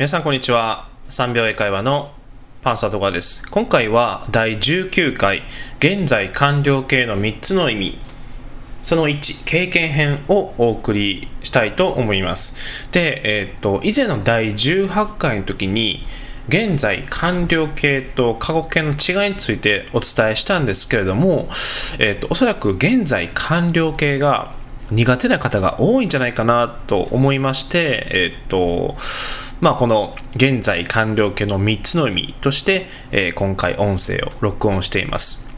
皆さんこんにちは。3秒英会話のパンサートカです。今回は第19回現在完了形の3つの意味その1経験編をお送りしたいと思います。で、えー、っと以前の第18回の時に現在完了形と過去形の違いについてお伝えしたんですけれども、えーと、おそらく現在完了形が苦手な方が多いんじゃないかなと思いまして、えっ、とまあ、この現在完了形の3つの意味として、えー、今回音声を録音しています。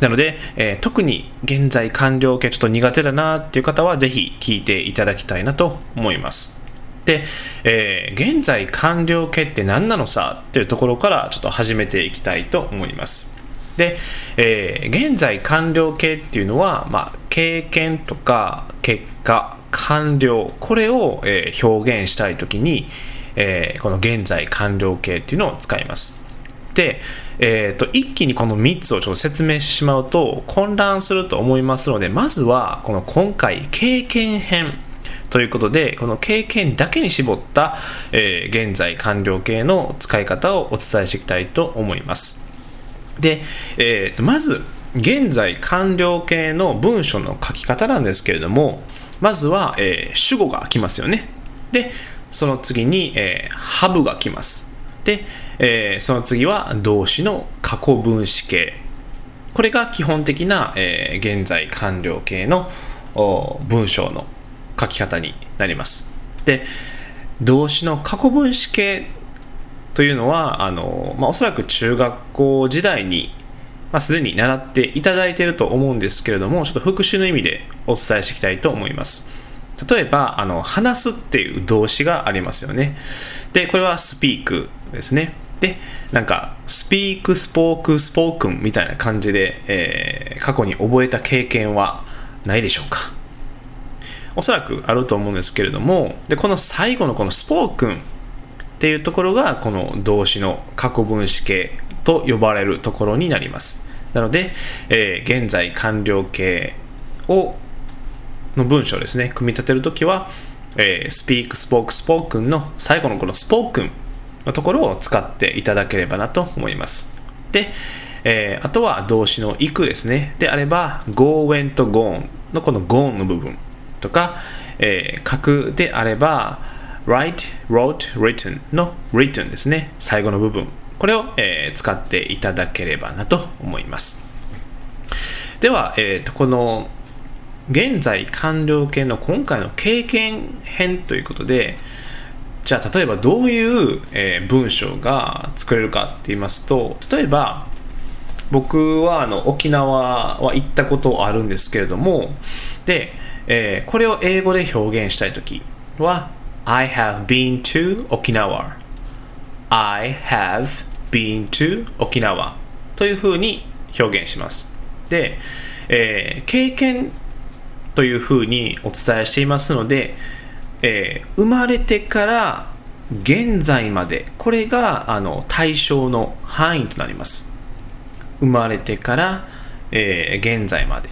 なので、えー、特に現在完了形ちょっと苦手だなっていう方はぜひ聞いていただきたいなと思います。で、えー、現在完了形って何なのさっていうところからちょっと始めていきたいと思います。で、えー、現在完了形っていうのは、まあ、経験とか結果完了これを、え、表現したい時に、えー、この現在完了形っていうのを使います。で、えーと、一気にこの3つをちょっと説明してしまうと混乱すると思いますのでまずはこの今回経験編ということでこの経験だけに絞った、えー、現在完了形の使い方をお伝えしていきたいと思いますで、えー、とまず現在完了形の文章の書き方なんですけれどもまずは、えー、主語が来ますよねでその次に、えー、ハブが来ますで、えー、その次は動詞の過去分詞形これが基本的な、えー、現在完了形の文章の書き方になります。で動詞の過去分詞形というのはあの、まあ、おそらく中学校時代に、まあ、すでに習っていただいていると思うんですけれどもちょっと復習の意味でお伝えしていきたいと思います。例えばあの話すっていう動詞がありますよね。でこれは speak ですね。でなんか speak、spoke、spoken みたいな感じで、えー、過去に覚えた経験はないでしょうかおそらくあると思うんですけれどもでこの最後のこのスポークンっていうところがこの動詞の過去分詞形と呼ばれるところになりますなので、えー、現在完了形をの文章ですね。組み立てるときは、えー、speak, spoke, spoken の最後のこの spoken のところを使っていただければなと思います。で、えー、あとは動詞の行くですね。であれば go, went, gone のこの gone の部分とか、えー、書くであれば write, wrote, written の written ですね。最後の部分。これを、えー、使っていただければなと思います。では、えーと、この現在完了形の今回の経験編ということでじゃあ例えばどういう、え、文章が作れるかって言いますと例えば僕はあの沖縄は行ったことあるんですけれどもでえー、これを英語で表現したいときは I have been to 沖縄 I have been to 沖縄というふうに表現します。で、えー、経験というふうにお伝えしていますので、えー、生まれてから現在までこれがあの対象の範囲となります。生まれてから、えー、現在まで。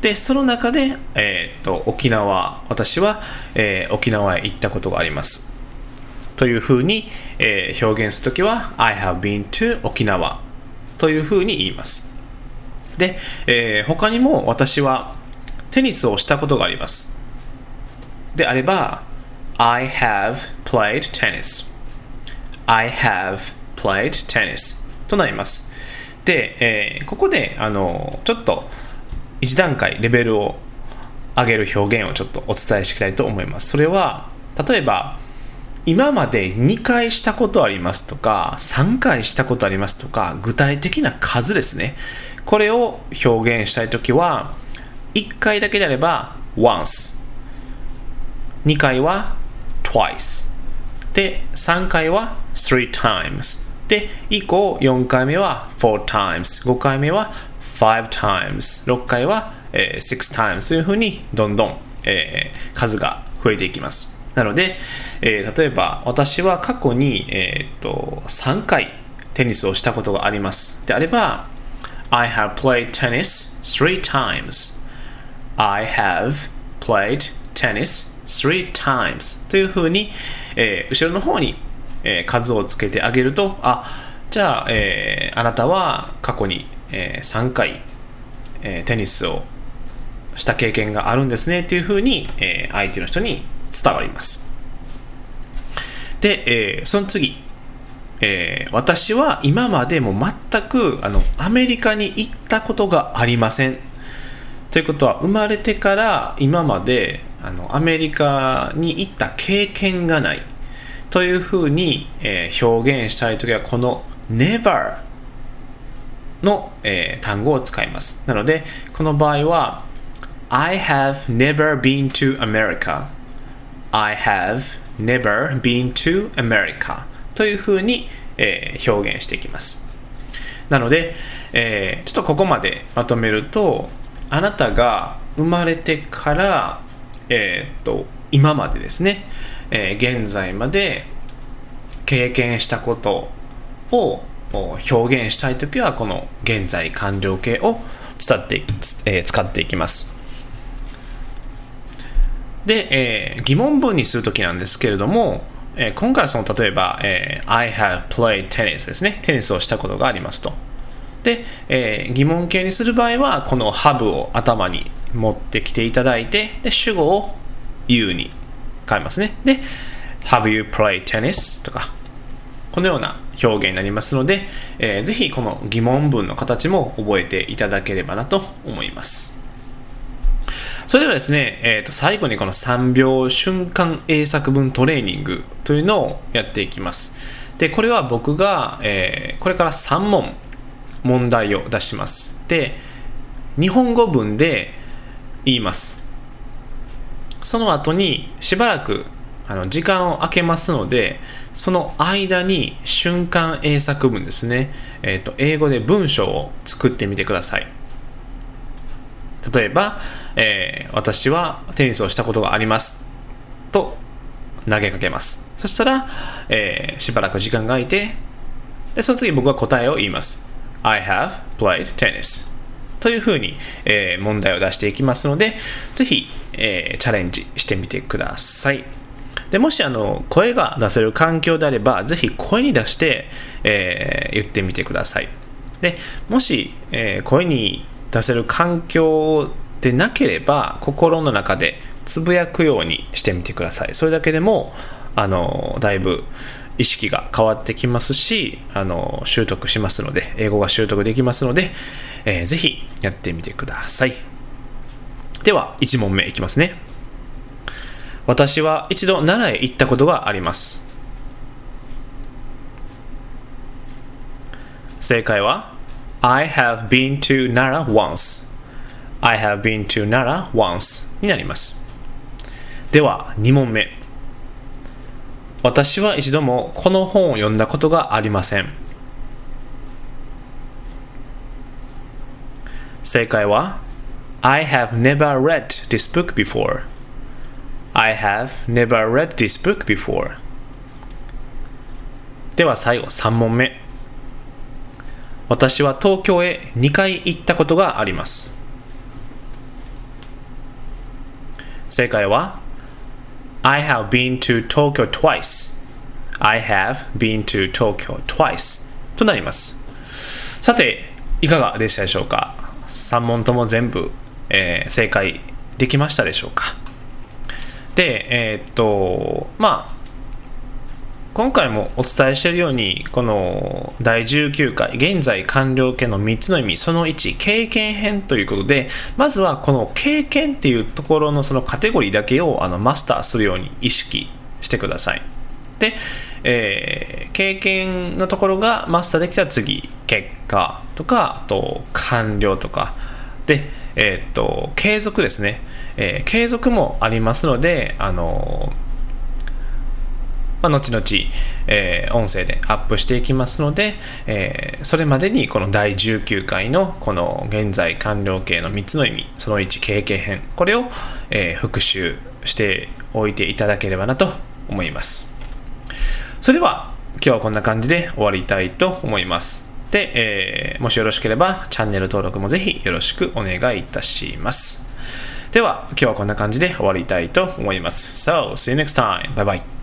でその中で、えーと、沖縄私は、えー、沖縄へ行ったことがあります。というふうに、えー、表現するときは I have been to 沖縄というふうに言います。で、えー、他にも私はテニスをしたことがあります。であれば I have played tennis. I have played tennis. となります。で、えー、ここであのちょっと1段階レベルを上げる表現をちょっとお伝えしていきたいと思います。それは例えば今まで2回したことありますとか3回したことありますとか具体的な数ですね。これを表現したいときは1回だけであれば once 2回は twice で3回は3 times で以降4回目は4 times 5回目は5 times 6回は、えー、6 times というふうにどんどん、え、数が増えていきます。なので、え、例えば私は過去に、えー、と3回テニスをしたことがあります。であれば I have played tennis three times I have played tennis three times. というふうに、えー、後ろの方にえー、数をつけてあげるとあじゃあ、えー、あなたは過去に、えー、3回、えー、テニスをした経験があるんですねっていうふうに、えー、相手の人に伝わります。で、えー、その次、えー、私は今までも全くあのアメリカに行ったことがありません。ということは生まれてから今まであのアメリカに行った経験がないというふうに、えー、表現したいときはこの never の、えー、単語を使います。なのでこの場合は I have never been to America. I have never been to America. というふうに、えー、表現していきます。なので、えー、ちょっとここまでまとめるとあなたが生まれてから、えー、っと今までですね、えー、現在まで経験したことを表現したいときはこの現在完了形を伝って、えー、使っていきます。で、えー、疑問文にするときなんですけれども、えー、今回はその例えば、えー、I have played tennis ですね。テニスをしたことがありますと。で、えー、疑問形にする場合はこの have を頭に持ってきていただいてで主語を you に変えますね。で Have you played tennis? とかこのような表現になりますので、えー、ぜひこの疑問文の形も覚えていただければなと思います。それではですね、えー、と最後にこの3秒瞬間英作文トレーニングというのをやっていきます。でこれは僕が、えー、これから3問問題を出します。で日本語文で言います。その後にしばらくあの時間を空けますのでその間に瞬間英作文ですね、えーと、英語で文章を作ってみてください。例えば、えー、私はテニスをしたことがあります。と投げかけます。そしたら、えー、しばらく時間が空いてでその次僕は答えを言います。I have played tennis というふうに、えー、問題を出していきますので、ぜひ、えー、チャレンジしてみてください。でもしあの声が出せる環境であれば、ぜひ声に出して、えー、言ってみてください。でもし、え声に出せる環境でなければ、心の中でつぶやくようにしてみてください。それだけでもあのだいぶ意識が変わってきますしあの習得しますので英語が習得できますので、えー、ぜひやってみてください。では1問目いきますね。私は一度奈良へ行ったことがあります。正解は I have been to Nara once. I have been to Nara once になります。では2問目。私は一度もこの本を読んだことがありません正解は I have never read this book before I have never read this book before では最後3問目私は東京へ2回行ったことがあります正解は I have been to Tokyo twice. I have been to Tokyo twice. となります。さて、いかがでしたでしょうか ?3 問とも全部、えー、正解できましたでしょうか？で、えー、っと、まあ、今回もお伝えしているようにこの第19回現在完了形の3つの意味その1経験編ということでまずはこの経験っていうところのそのカテゴリーだけをあのマスターするように意識してください。で、えー、経験のところがマスターできたら次結果とかあと完了とか。で、えー、っと継続ですね、えー、継続もありますのであのーまあ、後々、えー、音声でアップしていきますので、えー、それまでにこの第19回のこの現在完了形の3つの意味その1経験編これを、えー、復習しておいていただければなと思いますそれでは今日はこんな感じで終わりたいと思いますで、えー、もしよろしければチャンネル登録もぜひよろしくお願いいたしますでは今日はこんな感じで終わりたいと思います So, see you next time. Bye bye.